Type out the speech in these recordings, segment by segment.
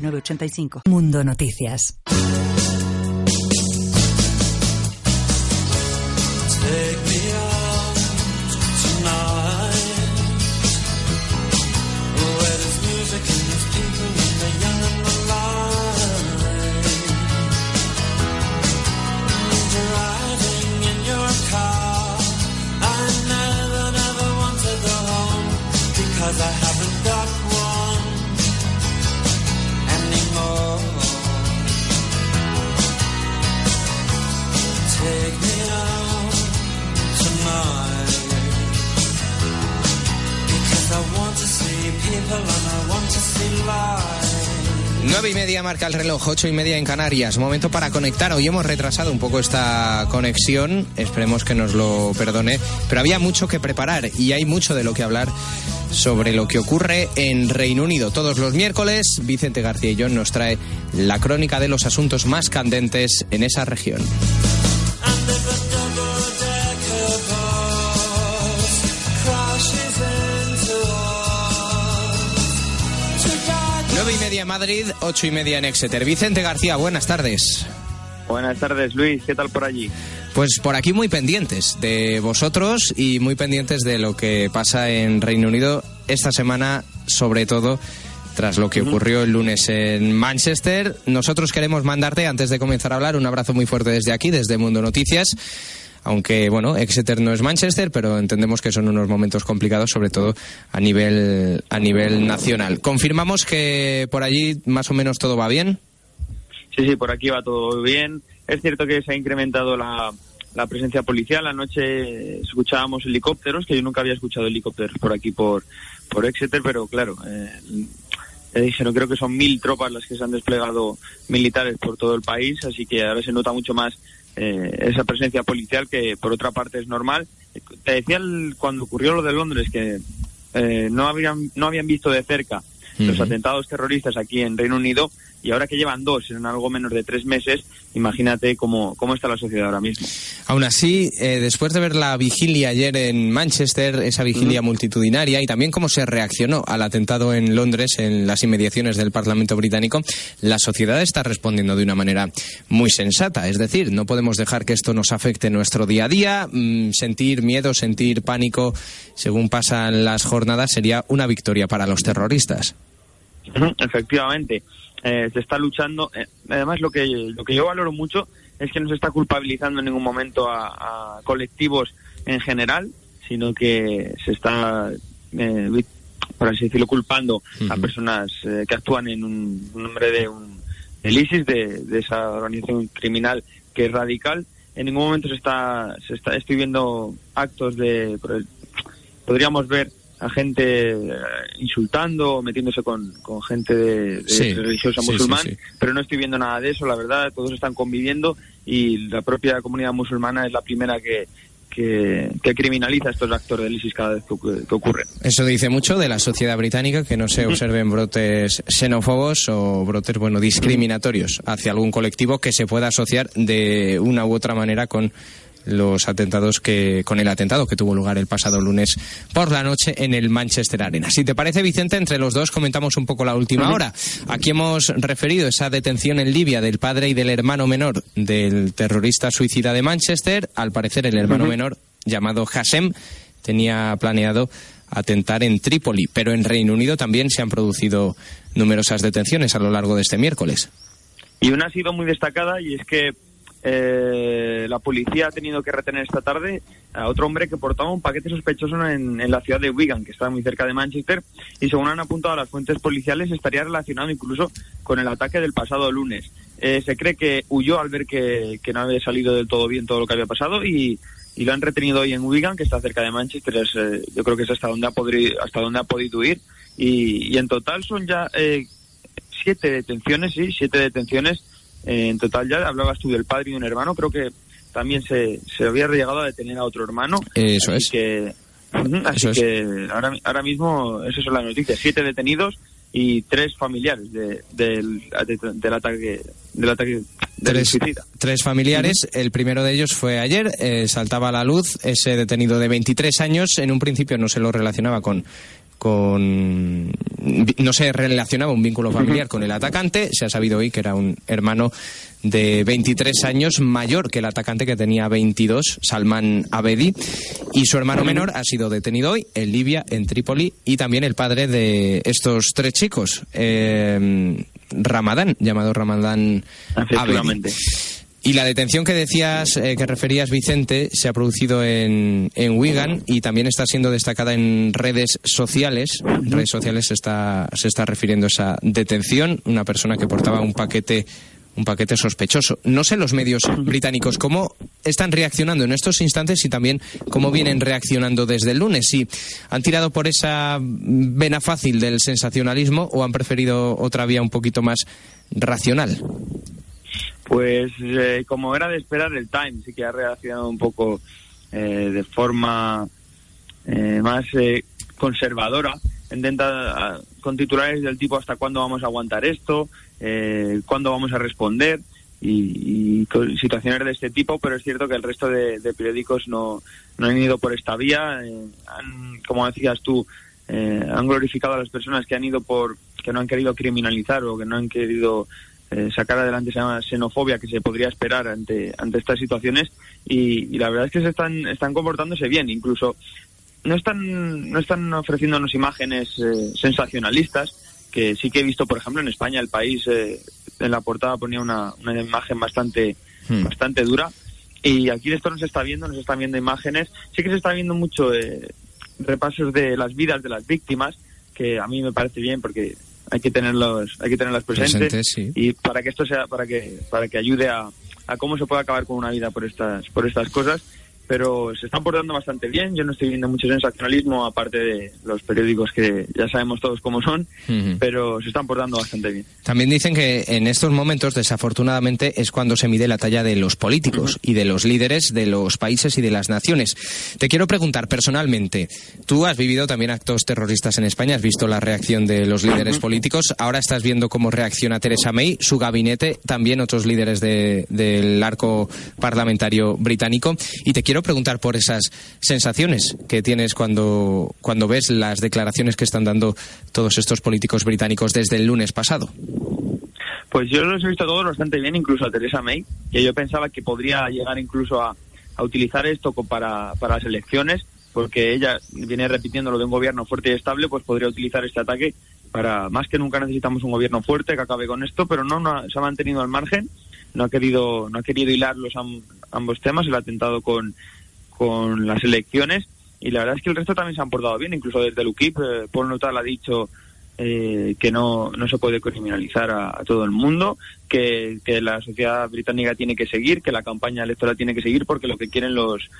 906985. Mundo Noticias. Marca el reloj, ocho y media en Canarias. Momento para conectar. Hoy hemos retrasado un poco esta conexión. Esperemos que nos lo perdone. Pero había mucho que preparar y hay mucho de lo que hablar sobre lo que ocurre en Reino Unido. Todos los miércoles, Vicente García y John nos trae la crónica de los asuntos más candentes en esa región. Media en Madrid, ocho y media en Exeter. Vicente García, buenas tardes. Buenas tardes, Luis. ¿Qué tal por allí? Pues por aquí muy pendientes de vosotros y muy pendientes de lo que pasa en Reino Unido esta semana, sobre todo tras lo que ocurrió el lunes en Manchester. Nosotros queremos mandarte, antes de comenzar a hablar, un abrazo muy fuerte desde aquí, desde Mundo Noticias. Aunque, bueno, Exeter no es Manchester, pero entendemos que son unos momentos complicados, sobre todo a nivel, a nivel nacional. ¿Confirmamos que por allí más o menos todo va bien? Sí, sí, por aquí va todo bien. Es cierto que se ha incrementado la, la presencia policial. Anoche escuchábamos helicópteros, que yo nunca había escuchado helicópteros por aquí, por, por Exeter, pero claro, eh, dijeron creo que son mil tropas las que se han desplegado militares por todo el país, así que ahora se nota mucho más eh, esa presencia policial que por otra parte es normal. Te decía el- cuando ocurrió lo de Londres que eh, no habían no habían visto de cerca los atentados terroristas aquí en Reino Unido y ahora que llevan dos en algo menos de tres meses, imagínate cómo, cómo está la sociedad ahora mismo. Aún así, eh, después de ver la vigilia ayer en Manchester, esa vigilia multitudinaria, y también cómo se reaccionó al atentado en Londres, en las inmediaciones del Parlamento británico, la sociedad está respondiendo de una manera muy sensata. Es decir, no podemos dejar que esto nos afecte nuestro día a día. Mm, sentir miedo, sentir pánico, según pasan las jornadas, sería una victoria para los terroristas. Efectivamente, eh, se está luchando. eh, además, lo que, lo que yo valoro mucho es que no se está culpabilizando en ningún momento a, a colectivos en general, sino que se está, eh, por así decirlo, culpando a personas eh, que actúan en un un nombre de un del ISIS, de, de esa organización criminal que es radical. En ningún momento se está, se está estoy viendo actos de, podríamos ver a gente eh, insultando o metiéndose con, con gente de, de Sí, religiosa sí, musulmán, sí, sí. pero no estoy viendo nada de eso, la verdad, todos están conviviendo y la propia comunidad musulmana es la primera que, que, que criminaliza estos actos del ISIS cada vez que, ocurre- que ocurren. Eso dice mucho de la sociedad británica, que no se observen brotes xenófobos o brotes, bueno, discriminatorios hacia algún colectivo que se pueda asociar de una u otra manera con los atentados que con el atentado que tuvo lugar el pasado lunes por la noche en el Manchester Arena. Si te parece, Vicente, entre los dos comentamos un poco la última hora. Aquí hemos referido esa detención en Libia del padre y del hermano menor del terrorista suicida de Manchester. Al parecer, el hermano menor, llamado Hassem, tenía planeado atentar en Trípoli, pero en Reino Unido también se han producido numerosas detenciones a lo largo de este miércoles. Y una ha sido muy destacada y es que eh, la policía ha tenido que retener esta tarde a otro hombre que portaba un paquete sospechoso en, la ciudad de Wigan, que está muy cerca de Manchester, y según han apuntado las fuentes policiales estaría relacionado incluso con el ataque del pasado lunes. Eh, se cree que huyó al ver que, que no había salido del todo bien todo lo que había pasado y, y lo han retenido hoy en Wigan, que está cerca de Manchester. Es, eh, yo creo que es hasta donde ha podido, hasta donde ha podido ir. Y, y en total son ya eh, siete detenciones, sí, siete detenciones en total ya. Hablabas tú del padre y un hermano, creo que también se, se había llegado a detener a otro hermano. Eso así es. Que, así que ahora, ahora mismo, esas son las noticias. Siete detenidos y tres familiares de, del, del ataque del ataque tres, tres familiares. El primero de ellos fue ayer. Eh, saltaba a la luz ese detenido de 23 años. En un principio no se lo relacionaba con con no se relacionaba un vínculo familiar con el atacante, se ha sabido hoy que era un hermano de 23 años mayor que el atacante que tenía 22, Salman Abedi, y su hermano menor ha sido detenido hoy en Libia, en Trípoli, y también el padre de estos tres chicos, eh, Ramadán, llamado Ramadán Abedi. Y la detención que decías, eh, que referías, Vicente, se ha producido en, en Wigan y también está siendo destacada en redes sociales. En redes sociales se está, se está refiriendo a esa detención. Una persona que portaba un paquete un paquete sospechoso. No sé los medios británicos cómo están reaccionando en estos instantes y también cómo vienen reaccionando desde el lunes. Si han tirado por esa vena fácil del sensacionalismo o han preferido otra vía un poquito más racional. Pues eh, como era de esperar, el Times sí que ha reaccionado un poco eh, de forma eh, más conservadora. Intenta con titulares del tipo hasta cuándo vamos a aguantar esto, cuándo vamos a responder y, con situaciones de este tipo, pero es cierto que el resto de, periódicos no, no, han ido por esta vía. han, como decías tú, han glorificado a las personas que han ido por que no han querido criminalizar o que no han querido eh, sacar adelante esa xenofobia que se podría esperar ante, ante estas situaciones y, la verdad es que se están, están comportándose bien, incluso no están, no están ofreciéndonos imágenes eh, sensacionalistas, que sí que he visto, por ejemplo, en España, el país eh, en la portada ponía una, una imagen bastante, hmm. bastante dura. Y aquí esto no se está viendo, no se están viendo imágenes. Sí que se está viendo mucho repasos de las vidas de las víctimas, que a mí me parece bien porque hay que tenerlos hay que tenerlas presentes, y para que esto sea para que para que ayude a, a cómo se puede acabar con una vida por estas por estas cosas pero se están portando bastante bien. Yo no estoy viendo mucho sensacionalismo, aparte de los periódicos que ya sabemos todos cómo son, pero se están portando bastante bien. También dicen que en estos momentos, desafortunadamente, es cuando se mide la talla de los políticos y de los líderes de los países y de las naciones. Te quiero preguntar personalmente, tú has vivido también actos terroristas en España, has visto la reacción de los líderes políticos, ahora estás viendo cómo reacciona Teresa May, su gabinete, también otros líderes del arco parlamentario británico, y te quiero preguntar por esas sensaciones que tienes cuando, cuando ves las declaraciones que están dando todos estos políticos británicos desde el lunes pasado. Pues yo los he visto todos bastante bien, incluso a Teresa May, que yo pensaba que podría llegar incluso a, utilizar esto para, para las elecciones, porque ella viene repitiendo lo de un gobierno fuerte y estable, pues podría utilizar este ataque para, más que nunca necesitamos un gobierno fuerte que acabe con esto, pero no, no se ha mantenido al margen no ha querido no ha querido hilar los ambos temas el atentado con con las elecciones y la verdad es que el resto también se han portado bien incluso desde el UKIP eh, Paul Nuttall ha dicho eh, que no, no se puede criminalizar a, todo el mundo, que, que, la sociedad británica tiene que seguir, que la campaña electoral tiene que seguir, porque lo que quieren los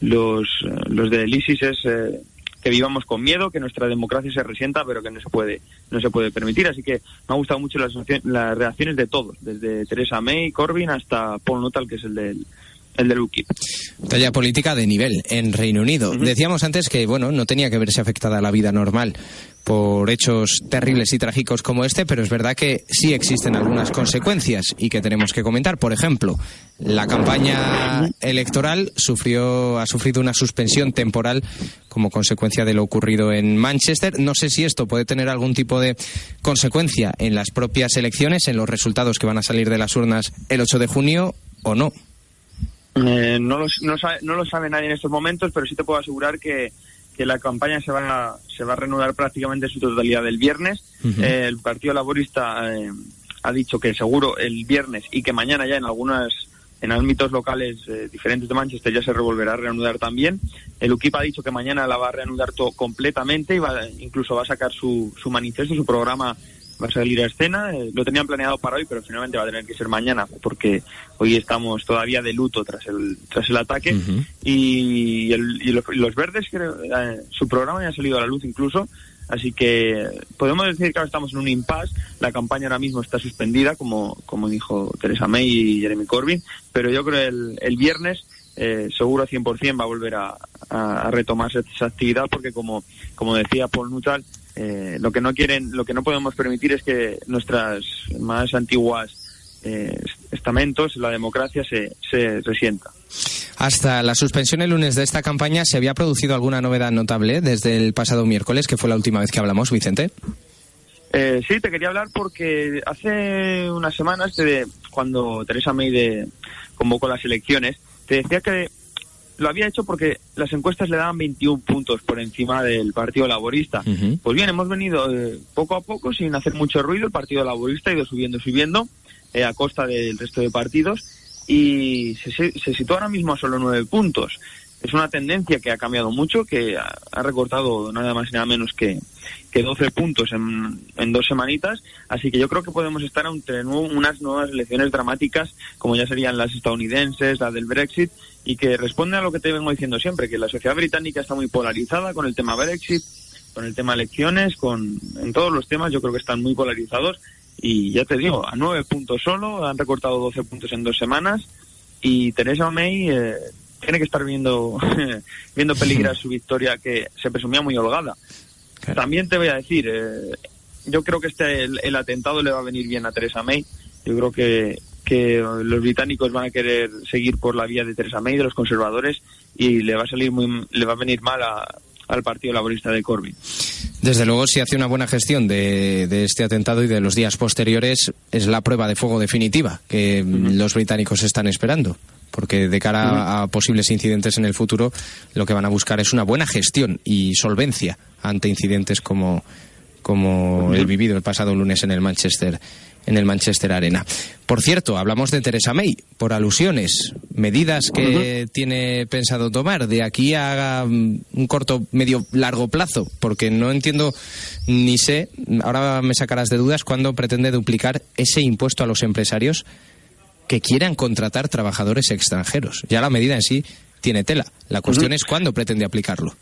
los, los del ISIS es eh, que vivamos con miedo, que nuestra democracia se resienta, pero que no se puede, no se puede permitir. Así que me ha gustado mucho las, las reacciones de todos, desde Teresa May, Corbyn hasta Paul Nuttall, que es el del el del UKIP. Talla política de nivel en Reino Unido. Decíamos antes que, bueno, no tenía que verse afectada la vida normal por hechos terribles y trágicos como este, pero es verdad que sí existen algunas consecuencias y que tenemos que comentar. Por ejemplo, la campaña electoral sufrió, ha sufrido una suspensión temporal como consecuencia de lo ocurrido en Manchester. No sé si esto puede tener algún tipo de consecuencia en las propias elecciones, en los resultados que van a salir de las urnas el 8 de junio o no. Eh, no, lo, no, lo sabe nadie en estos momentos, pero sí te puedo asegurar que, que la campaña se va, a, se va a reanudar prácticamente en su totalidad el viernes. Eh, el Partido Laborista eh, ha dicho que seguro el viernes y que mañana ya en algunas en ámbitos locales diferentes de Manchester ya se revolverá a reanudar también. El UKIP ha dicho que mañana la va a reanudar todo completamente y va, incluso va a sacar su, su manifiesto, su programa va a salir a escena. Eh, lo tenían planeado para hoy, pero finalmente va a tener que ser mañana, porque hoy estamos todavía de luto tras el, tras el ataque. Y, el, y, los, verdes, eh, su programa ya ha salido a la luz incluso. Así que podemos decir que ahora estamos en un impasse. La campaña ahora mismo está suspendida, como, como dijo Teresa May y Jeremy Corbyn, pero yo creo que el, el viernes eh, seguro 100% va a volver a, a, retomar esa actividad porque como, como decía Paul Nuttall, eh, lo que no quieren, lo que no podemos permitir es que nuestras más antiguas eh, estamentos, la democracia se, se resienta. Hasta la suspensión el lunes de esta campaña, ¿se había producido alguna novedad notable desde el pasado miércoles, que fue la última vez que hablamos, Vicente? Eh, sí, te quería hablar porque hace unas semanas, cuando Teresa May de, convocó las elecciones, te decía que lo había hecho porque las encuestas le daban 21 puntos por encima del Partido Laborista. Pues bien, hemos venido eh, poco a poco, sin hacer mucho ruido, el Partido Laborista ha ido subiendo, subiendo, eh, a costa del resto de partidos, y se, se, sitúa ahora mismo a solo nueve puntos. Es una tendencia que ha cambiado mucho, que ha, recortado nada más y nada menos que, que 12 puntos en, en, dos semanitas, así que yo creo que podemos estar ante unas nuevas elecciones dramáticas, como ya serían las estadounidenses, la del Brexit, y que responde a lo que te vengo diciendo siempre, que la sociedad británica está muy polarizada con el tema Brexit, con el tema elecciones, con en todos los temas yo creo que están muy polarizados. Y ya te digo, a nueve puntos solo, han recortado 12 puntos en dos semanas. Y Teresa May eh, tiene que estar viendo, viendo peligrar su victoria que se presumía muy holgada. También te voy a decir, eh, yo creo que este el, atentado le va a venir bien a Teresa May. Yo creo que, que los británicos van a querer seguir por la vía de Teresa May, de los conservadores, y le va a salir muy, le va a venir mal a, al Partido Laborista de Corbyn. Desde luego, si hace una buena gestión de, este atentado y de los días posteriores, es la prueba de fuego definitiva que los británicos están esperando. Porque de cara a posibles incidentes en el futuro, lo que van a buscar es una buena gestión y solvencia ante incidentes como, como el vivido el pasado lunes en el Manchester en el Manchester Arena. Por cierto, hablamos de Teresa May, por alusiones, medidas que tiene pensado tomar de aquí a mm, un corto, medio, largo plazo, porque no entiendo ni sé, ahora me sacarás de dudas, cuándo pretende duplicar ese impuesto a los empresarios que quieran contratar trabajadores extranjeros. Ya la medida en sí tiene tela. La cuestión es cuándo pretende aplicarlo.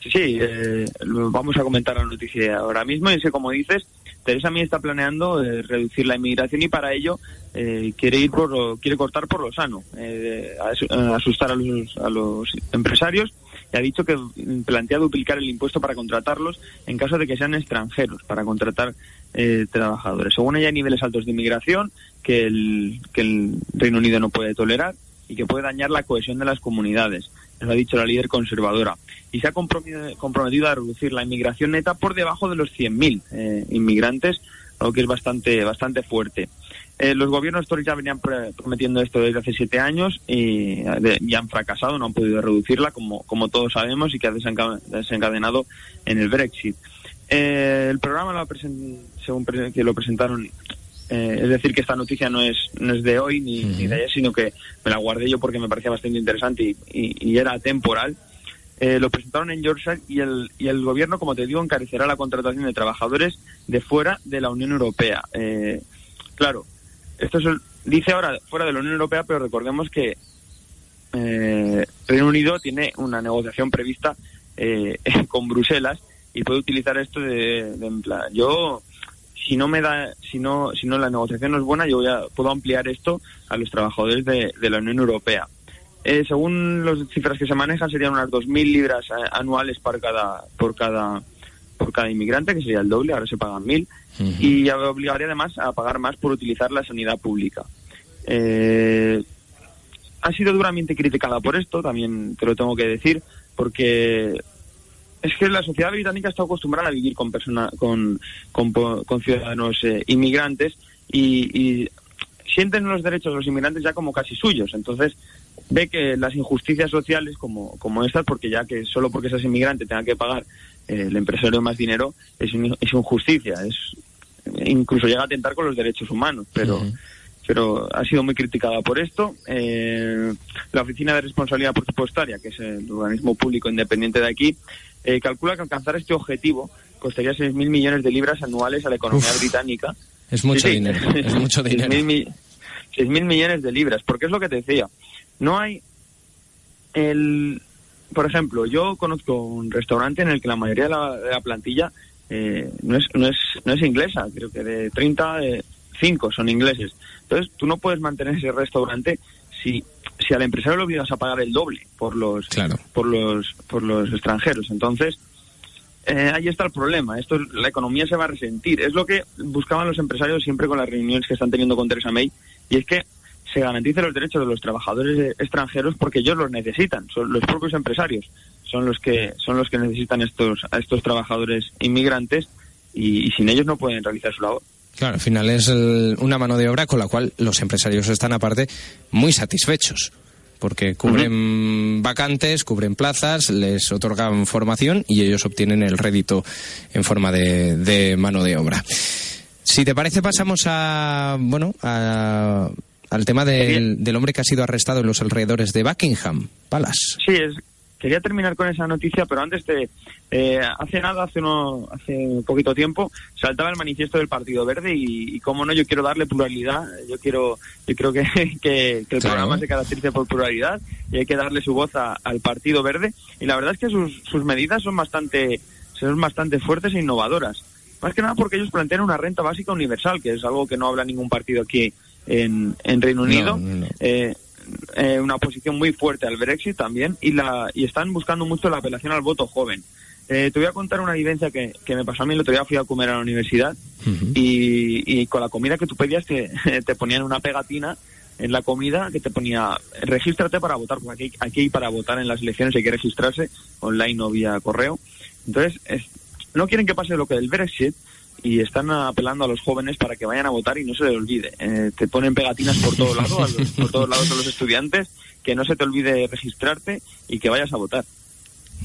Sí, eh, vamos a comentar la noticia ahora mismo y sé como dices, Teresa May está planeando eh, reducir la inmigración y para ello eh, quiere ir por quiere cortar por lo sano, eh, asustar a los, a los empresarios y ha dicho que plantea duplicar el impuesto para contratarlos en caso de que sean extranjeros, para contratar trabajadores. Según ella hay niveles altos de inmigración que el, que el Reino Unido no puede tolerar y que puede dañar la cohesión de las comunidades lo ha dicho la líder conservadora, y se ha comprometido a reducir la inmigración neta por debajo de los 100.000 eh, inmigrantes, algo que es bastante, bastante fuerte. Eh, los gobiernos Tories ya venían prometiendo esto desde hace siete años y ya han fracasado, no han podido reducirla, como, como todos sabemos, y que ha desencadenado en el Brexit. Eh, el programa, lo según que lo presentaron eh, es decir, que esta noticia no es, no es de hoy ni, de ayer, sino que me la guardé yo porque me parecía bastante interesante y, era temporal. Eh, lo presentaron en Yorkshire y el, y el gobierno, como te digo, encarecerá la contratación de trabajadores de fuera de la Unión Europea. Eh, claro, esto es dice ahora fuera de la Unión Europea, pero recordemos que Reino Unido tiene una negociación prevista con Bruselas y puede utilizar esto de, de en plan, yo si no me da, si no, si no la negociación no es buena, yo voy a, puedo ampliar esto a los trabajadores de, de la Unión Europea. Eh, según las cifras que se manejan, serían unas 2.000 libras eh, anuales por cada, por cada, por cada inmigrante, que sería el doble, ahora se pagan 1.000, y obligaría además a pagar más por utilizar la sanidad pública. Eh, ha sido duramente criticada por esto, también te lo tengo que decir, porque es que la sociedad británica está acostumbrada a vivir con persona, con, con, ciudadanos eh, inmigrantes y, sienten los derechos de los inmigrantes ya como casi suyos. Entonces ve que las injusticias sociales como, como estas, porque ya que solo porque seas inmigrante tenga que pagar eh, el empresario más dinero, es, es injusticia. Es, incluso llega a atentar con los derechos humanos, pero... pero ha sido muy criticada por esto. Eh, la Oficina de Responsabilidad Presupuestaria, que es el organismo público independiente de aquí, eh, calcula que alcanzar este objetivo costaría 6.000 millones de libras anuales a la economía británica. Es mucho dinero, es mucho dinero. 6.000 millones de libras, porque es lo que te decía. No hay el por ejemplo, yo conozco un restaurante en el que la mayoría de la, plantilla eh, no, es, no, es, no es inglesa, creo que de 30, de 5 son ingleses. Entonces, tú no puedes mantener ese restaurante si, si al empresario lo obligas a pagar el doble por los, por los, por los extranjeros. Entonces, eh, ahí está el problema. Esto, la economía se va a resentir. Es lo que buscaban los empresarios siempre con las reuniones que están teniendo con Teresa May. Y es que se garanticen los derechos de los trabajadores extranjeros porque ellos los necesitan. Son los propios empresarios son los que son los que necesitan estos a estos trabajadores inmigrantes y, sin ellos no pueden realizar su labor. Claro, al final es una mano de obra con la cual los empresarios están aparte muy satisfechos porque cubren vacantes, cubren plazas, les otorgan formación y ellos obtienen el rédito en forma de, mano de obra. Si te parece, pasamos a, bueno, al tema del, del, hombre que ha sido arrestado en los alrededores de Buckingham Palace. Sí, es, Quería terminar con esa noticia, pero antes de... Eh, hace nada, hace, uno, hace poquito tiempo, saltaba el manifiesto del Partido Verde y, como no, yo quiero darle pluralidad. Yo quiero yo creo que, que, el programa se caracteriza por pluralidad y hay que darle su voz al Partido Verde. Y la verdad es que sus, sus medidas son bastante, son bastante fuertes e innovadoras. Más que nada porque ellos plantean una renta básica universal, que es algo que no habla ningún partido aquí en, en Reino Unido. Eh, eh, una posición muy fuerte al Brexit también y, la, y están buscando mucho la apelación al voto joven. Eh, te voy a contar una vivencia que, que, me pasó a mí el otro día. Fui a comer a la universidad y, y, con la comida que tú pedías te, te ponían una pegatina en la comida que te ponía regístrate para votar, porque aquí, aquí para votar en las elecciones hay que registrarse online o vía correo. Entonces, no quieren que pase lo que del Brexit, y están apelando a los jóvenes para que vayan a votar y no se les olvide. Eh, te ponen pegatinas por todos lados, por todos lados a los estudiantes, que no se te olvide registrarte y que vayas a votar.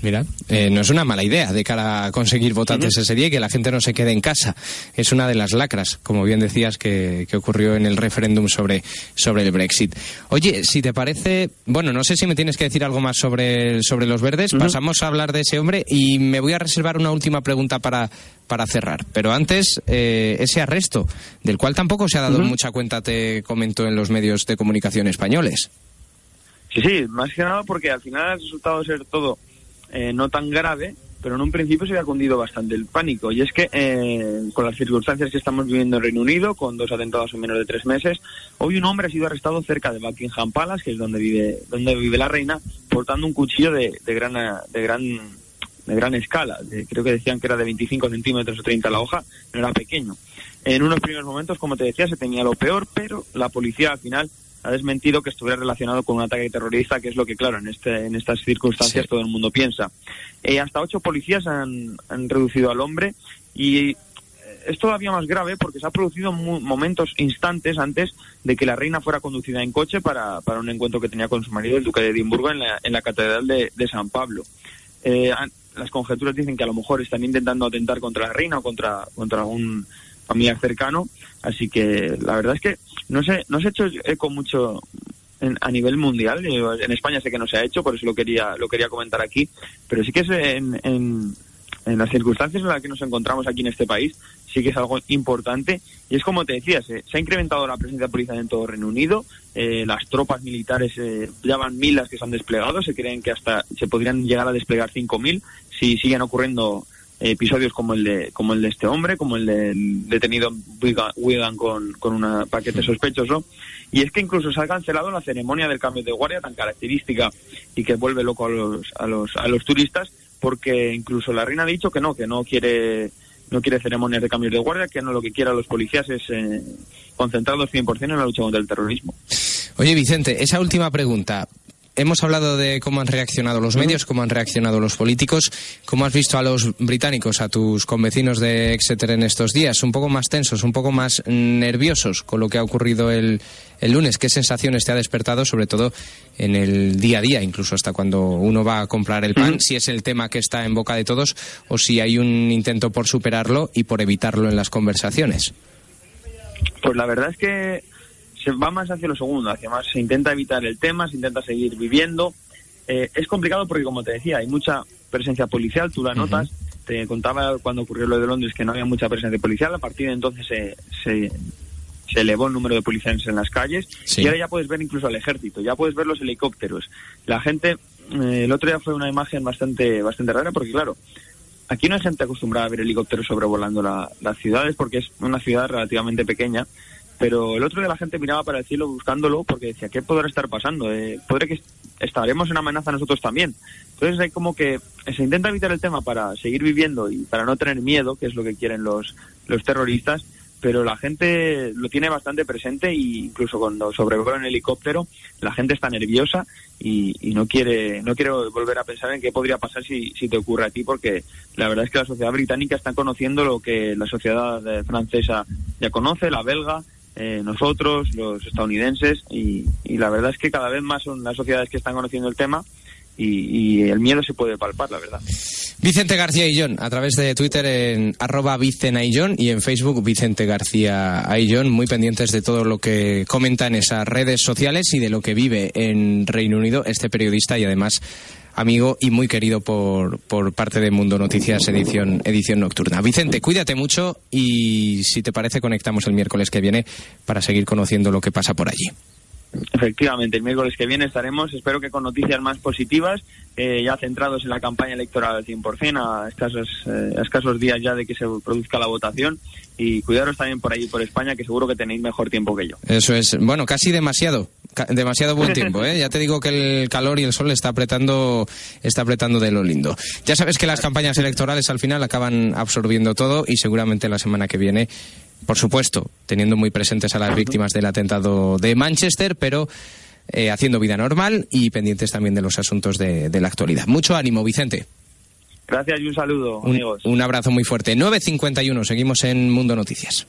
Mira, eh, no es una mala idea de cara a conseguir votantes ese día y que la gente no se quede en casa. Es una de las lacras, como bien decías, que, ocurrió en el referéndum sobre, sobre el Brexit. Oye, si te parece, bueno, no sé si me tienes que decir algo más sobre, sobre los verdes. Pasamos a hablar de ese hombre y me voy a reservar una última pregunta para, para cerrar. Pero antes, eh, ese arresto, del cual tampoco se ha dado mucha cuenta, te comento en los medios de comunicación españoles. Sí, sí, más que nada porque al final ha resultado ser todo eh, no tan grave, pero en un principio se había cundido bastante el pánico. Y es que eh, con las circunstancias que estamos viviendo en Reino Unido, con dos atentados en menos de tres meses, hoy un hombre ha sido arrestado cerca de Buckingham Palace, que es donde vive, donde vive la reina, portando un cuchillo de, de gran, de gran, de gran escala. creo que decían que era de 25 centímetros o 30 la hoja, no era pequeño. En unos primeros momentos, como te decía, se tenía lo peor, pero la policía al final ha desmentido que estuviera relacionado con un ataque terrorista, que es lo que, claro, en, este, en estas circunstancias todo el mundo piensa. Eh, hasta ocho policías han, han reducido al hombre y eh, es todavía más grave porque se ha producido momentos, instantes antes de que la reina fuera conducida en coche para, para un encuentro que tenía con su marido, el duque de Edimburgo, en la, en la Catedral de, de San Pablo. Eh, las conjeturas dicen que a lo mejor están intentando atentar contra la reina o contra, contra un familiar cercano, así que la verdad es que no se, no se ha hecho eco mucho a nivel mundial. En España sé que no se ha hecho, por eso lo quería, lo quería comentar aquí, pero sí que es en, en, las circunstancias en las que nos encontramos aquí en este país, sí que es algo importante. Y es como te decía, se, ha incrementado la presencia policial en todo Reino Unido, eh, las tropas militares eh, ya van mil las que se han desplegado, se creen que hasta se podrían llegar a desplegar cinco mil si siguen ocurriendo episodios como el de como el de este hombre, como el del detenido Wigan con, con un paquete sospechoso. Y es que incluso se ha cancelado la ceremonia del cambio de guardia tan característica y que vuelve loco a los, a los, a los turistas, porque incluso la reina ha dicho que no, que no quiere no quiere ceremonias de cambio de guardia, que no lo que quiera los policías es eh, concentrarlos 100% en la lucha contra el terrorismo. Oye, Vicente, esa última pregunta hemos hablado de cómo han reaccionado los medios, cómo han reaccionado los políticos. ¿Cómo has visto a los británicos, a tus convecinos de Exeter en estos días? ¿Un poco más tensos, un poco más nerviosos con lo que ha ocurrido el, lunes? ¿Qué sensaciones te ha despertado, sobre todo en el día a día, incluso hasta cuando uno va a comprar el pan, si es el tema que está en boca de todos o si hay un intento por superarlo y por evitarlo en las conversaciones? Pues la verdad es que se va más hacia lo segundo, hacia más se intenta evitar el tema, se intenta seguir viviendo. Eh, es complicado porque, como te decía, hay mucha presencia policial, tú la notas. Te contaba cuando ocurrió lo de Londres que no había mucha presencia policial, a partir de entonces se, se, elevó el número de policías en las calles y ahora ya puedes ver incluso al ejército, ya puedes ver los helicópteros. La gente eh, el otro día fue una imagen bastante, bastante rara porque, claro, aquí no hay gente acostumbrada a ver helicópteros sobrevolando las ciudades porque es una ciudad relativamente pequeña. Pero el otro día la gente miraba para el cielo buscándolo porque decía, ¿qué podrá estar pasando? Eh, ¿Podrá que estaremos en amenaza nosotros también? Entonces hay como que se intenta evitar el tema para seguir viviendo y para no tener miedo, que es lo que quieren los, los terroristas, pero la gente lo tiene bastante presente e incluso cuando sobrevuela en helicóptero la gente está nerviosa y, no quiere no quiere volver a pensar en qué podría pasar si, si te ocurre a ti porque la verdad es que la sociedad británica está conociendo lo que la sociedad eh, francesa ya conoce, la belga, eh, nosotros, los estadounidenses y, la verdad es que cada vez más son las sociedades que están conociendo el tema y, el miedo se puede palpar, la verdad. Vicente García Aillón, a través de Twitter en arroba y en Facebook Vicente García Aillón, muy pendientes de todo lo que comenta en esas redes sociales y de lo que vive en Reino Unido este periodista y además amigo y muy querido por, por parte de Mundo Noticias edición, edición nocturna. Vicente, cuídate mucho y si te parece conectamos el miércoles que viene para seguir conociendo lo que pasa por allí. Efectivamente, el miércoles que viene estaremos, espero que con noticias más positivas, eh, ya centrados en la campaña electoral al 100%, a escasos, eh, a escasos días ya de que se produzca la votación. Y cuidaros también por allí, por España, que seguro que tenéis mejor tiempo que yo. Eso es, bueno, casi demasiado, demasiado buen tiempo, ¿eh? Ya te digo que el calor y el sol está apretando, está apretando de lo lindo. Ya sabes que las campañas electorales al final acaban absorbiendo todo y seguramente la semana que viene por supuesto, teniendo muy presentes a las víctimas del atentado de Manchester, pero eh, haciendo vida normal y pendientes también de los asuntos de, la actualidad. Mucho ánimo, Vicente. Gracias y un saludo, amigos. Un abrazo muy fuerte. 9.51, seguimos en Mundo Noticias.